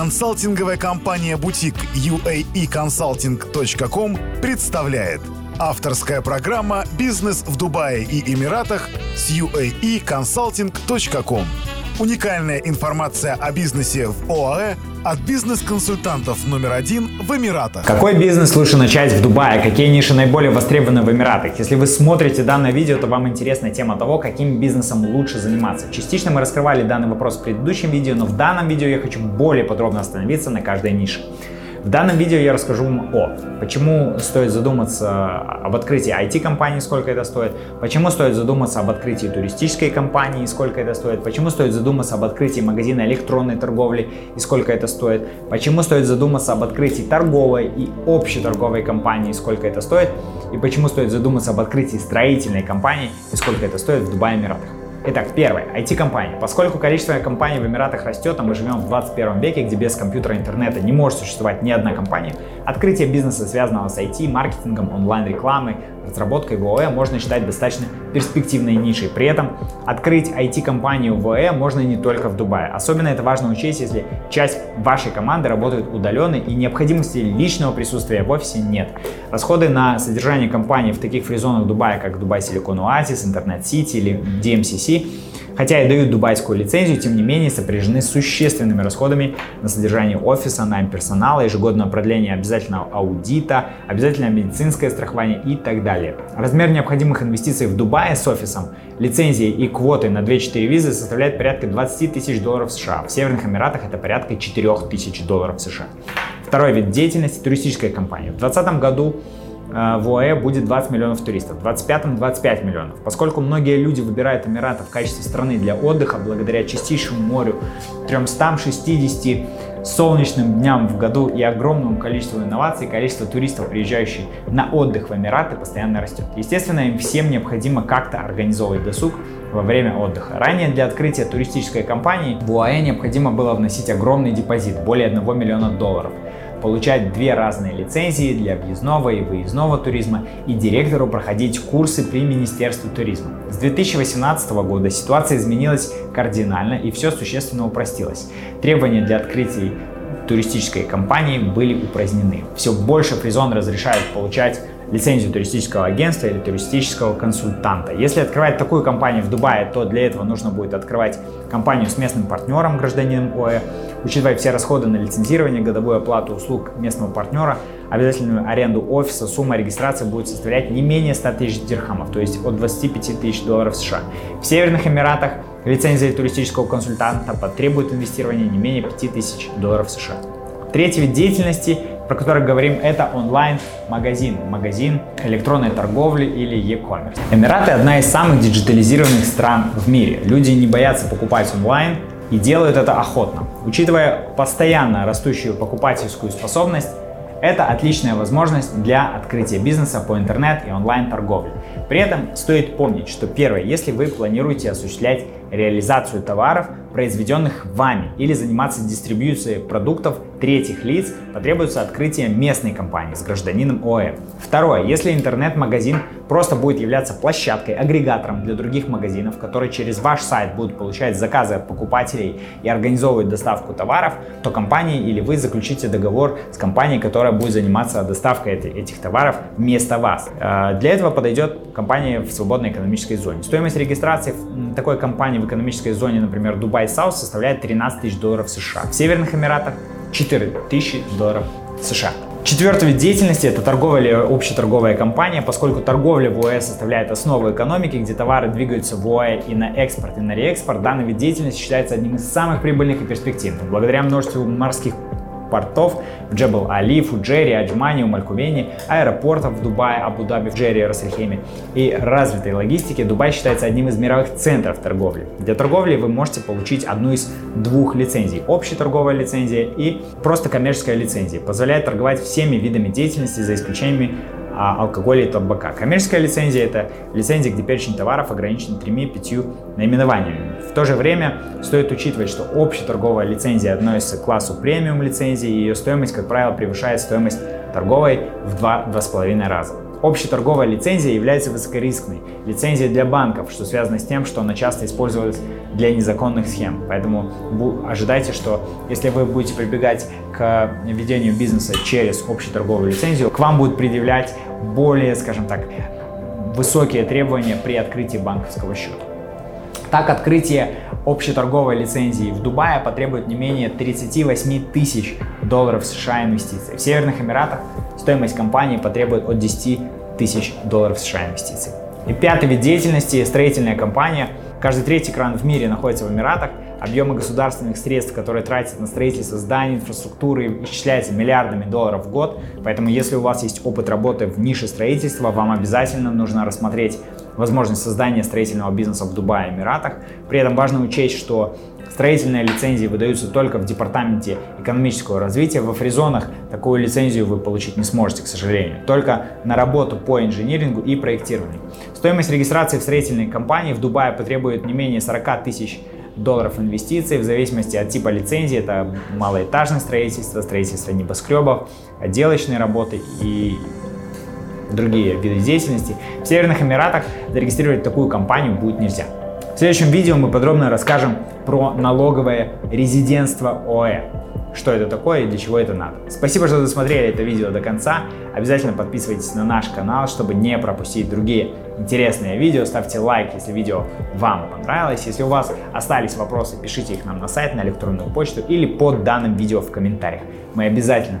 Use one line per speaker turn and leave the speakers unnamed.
Консалтинговая компания «Бутик» uaeconsulting.com представляет. Авторская программа «Бизнес в Дубае и Эмиратах» с uaeconsulting.com Уникальная информация о бизнесе в ОАЭ от бизнес-консультантов номер один в Эмиратах.
Какой бизнес лучше начать в Дубае? Какие ниши наиболее востребованы в Эмиратах? Если вы смотрите данное видео, то вам интересна тема того, каким бизнесом лучше заниматься. Частично мы раскрывали данный вопрос в предыдущем видео, но в данном видео я хочу более подробно остановиться на каждой нише. В данном видео я расскажу вам о, почему стоит задуматься об открытии IT-компании, сколько это стоит, почему стоит задуматься об открытии туристической компании, сколько это стоит, почему стоит задуматься об открытии магазина электронной торговли и сколько это стоит, почему стоит задуматься об открытии торговой и общей торговой компании, сколько это стоит, и почему стоит задуматься об открытии строительной компании и сколько это стоит в Дубае Эмиратах. Итак, первое. IT-компании. Поскольку количество компаний в Эмиратах растет, а мы живем в 21 веке, где без компьютера и интернета не может существовать ни одна компания, открытие бизнеса, связанного с IT, маркетингом, онлайн-рекламой, разработкой в ОЭ можно считать достаточно перспективной нишей. При этом открыть IT-компанию в ОЭ можно не только в Дубае. Особенно это важно учесть, если часть вашей команды работает удаленно и необходимости личного присутствия в офисе нет. Расходы на содержание компании в таких фризонах Дубая, как Дубай Силикон Оазис, Интернет Сити или DMCC, Хотя и дают дубайскую лицензию, тем не менее сопряжены с существенными расходами на содержание офиса, найм персонала, ежегодное продление обязательного аудита, обязательное медицинское страхование и так далее. Размер необходимых инвестиций в Дубае с офисом, лицензией и квотой на 2-4 визы составляет порядка 20 тысяч долларов США. В Северных Эмиратах это порядка 4 тысяч долларов США. Второй вид деятельности – туристическая компания. В 2020 году в ОАЭ будет 20 миллионов туристов, в 2025 25 миллионов. Поскольку многие люди выбирают Эмираты в качестве страны для отдыха благодаря чистейшему морю, 360 солнечным дням в году и огромному количеству инноваций, количество туристов, приезжающих на отдых в Эмираты, постоянно растет. Естественно, им всем необходимо как-то организовывать досуг во время отдыха. Ранее для открытия туристической компании в УАЭ необходимо было вносить огромный депозит, более 1 миллиона долларов получать две разные лицензии для въездного и выездного туризма и директору проходить курсы при Министерстве туризма. С 2018 года ситуация изменилась кардинально и все существенно упростилось. Требования для открытия туристической компании были упразднены. Все больше фризон разрешают получать лицензию туристического агентства или туристического консультанта. Если открывать такую компанию в Дубае, то для этого нужно будет открывать компанию с местным партнером, гражданином ОЭ, учитывая все расходы на лицензирование, годовую оплату услуг местного партнера, обязательную аренду офиса, сумма регистрации будет составлять не менее 100 тысяч дирхамов, то есть от 25 тысяч долларов США. В Северных Эмиратах лицензия туристического консультанта потребует инвестирования не менее 5 тысяч долларов США. Третий вид деятельности про который говорим, это онлайн-магазин, магазин электронной торговли или e-commerce. Эмираты одна из самых диджитализированных стран в мире. Люди не боятся покупать онлайн и делают это охотно. Учитывая постоянно растущую покупательскую способность, это отличная возможность для открытия бизнеса по интернет и онлайн-торговле. При этом стоит помнить, что первое, если вы планируете осуществлять реализацию товаров, произведенных вами, или заниматься дистрибьюцией продуктов третьих лиц, потребуется открытие местной компании с гражданином ОЭ. Второе. Если интернет-магазин просто будет являться площадкой, агрегатором для других магазинов, которые через ваш сайт будут получать заказы от покупателей и организовывать доставку товаров, то компания или вы заключите договор с компанией, которая будет заниматься доставкой этих товаров вместо вас. Э, для этого подойдет компания в свободной экономической зоне. Стоимость регистрации такой компании в экономической зоне, например, Dubai South, составляет 13 тысяч долларов США. В Северных Эмиратах 4 тысячи долларов США. Четвертый вид деятельности – это торговая общеторговая компания, поскольку торговля в ОЭ составляет основу экономики, где товары двигаются в ОЭ и на экспорт, и на реэкспорт. Данный вид деятельности считается одним из самых прибыльных и перспективных. Благодаря множеству морских портов в Джебел-Али, Фуджере, Аджмане, Умалькувене, аэропортов в Дубае, Абу-Даби, Фуджере, Расельхеме и развитой логистики, Дубай считается одним из мировых центров торговли. Для торговли вы можете получить одну из двух лицензий. Общая торговая лицензия и просто коммерческая лицензия. Позволяет торговать всеми видами деятельности за исключениями а алкоголя и табака. Коммерческая лицензия – это лицензия, где перечень товаров ограничен тремя-пятью наименованиями. В то же время стоит учитывать, что общая торговая лицензия относится к классу премиум лицензии, и ее стоимость, как правило, превышает стоимость торговой в 2-2,5 раза. Общеторговая лицензия является высокорискной лицензией для банков, что связано с тем, что она часто использовалась для незаконных схем. Поэтому ожидайте, что если вы будете прибегать к ведению бизнеса через общеторговую лицензию, к вам будут предъявлять более, скажем так, высокие требования при открытии банковского счета. Так, открытие общеторговой лицензии в Дубае потребует не менее 38 тысяч долларов США инвестиций. В Северных Эмиратах стоимость компании потребует от 10 тысяч долларов США инвестиций. И пятый вид деятельности – строительная компания. Каждый третий кран в мире находится в Эмиратах. Объемы государственных средств, которые тратят на строительство зданий, инфраструктуры, исчисляются миллиардами долларов в год. Поэтому, если у вас есть опыт работы в нише строительства, вам обязательно нужно рассмотреть возможность создания строительного бизнеса в Дубае и Эмиратах. При этом важно учесть, что строительные лицензии выдаются только в Департаменте экономического развития. В фризонах такую лицензию вы получить не сможете, к сожалению. Только на работу по инжинирингу и проектированию. Стоимость регистрации в строительной компании в Дубае потребует не менее 40 тысяч долларов инвестиций в зависимости от типа лицензии. Это малоэтажное строительство, строительство небоскребов, отделочные работы и другие виды деятельности. В Северных Эмиратах зарегистрировать такую компанию будет нельзя. В следующем видео мы подробно расскажем про налоговое резидентство ОЭ. Что это такое и для чего это надо. Спасибо, что досмотрели это видео до конца. Обязательно подписывайтесь на наш канал, чтобы не пропустить другие интересные видео. Ставьте лайк, если видео вам понравилось. Если у вас остались вопросы, пишите их нам на сайт, на электронную почту или под данным видео в комментариях. Мы обязательно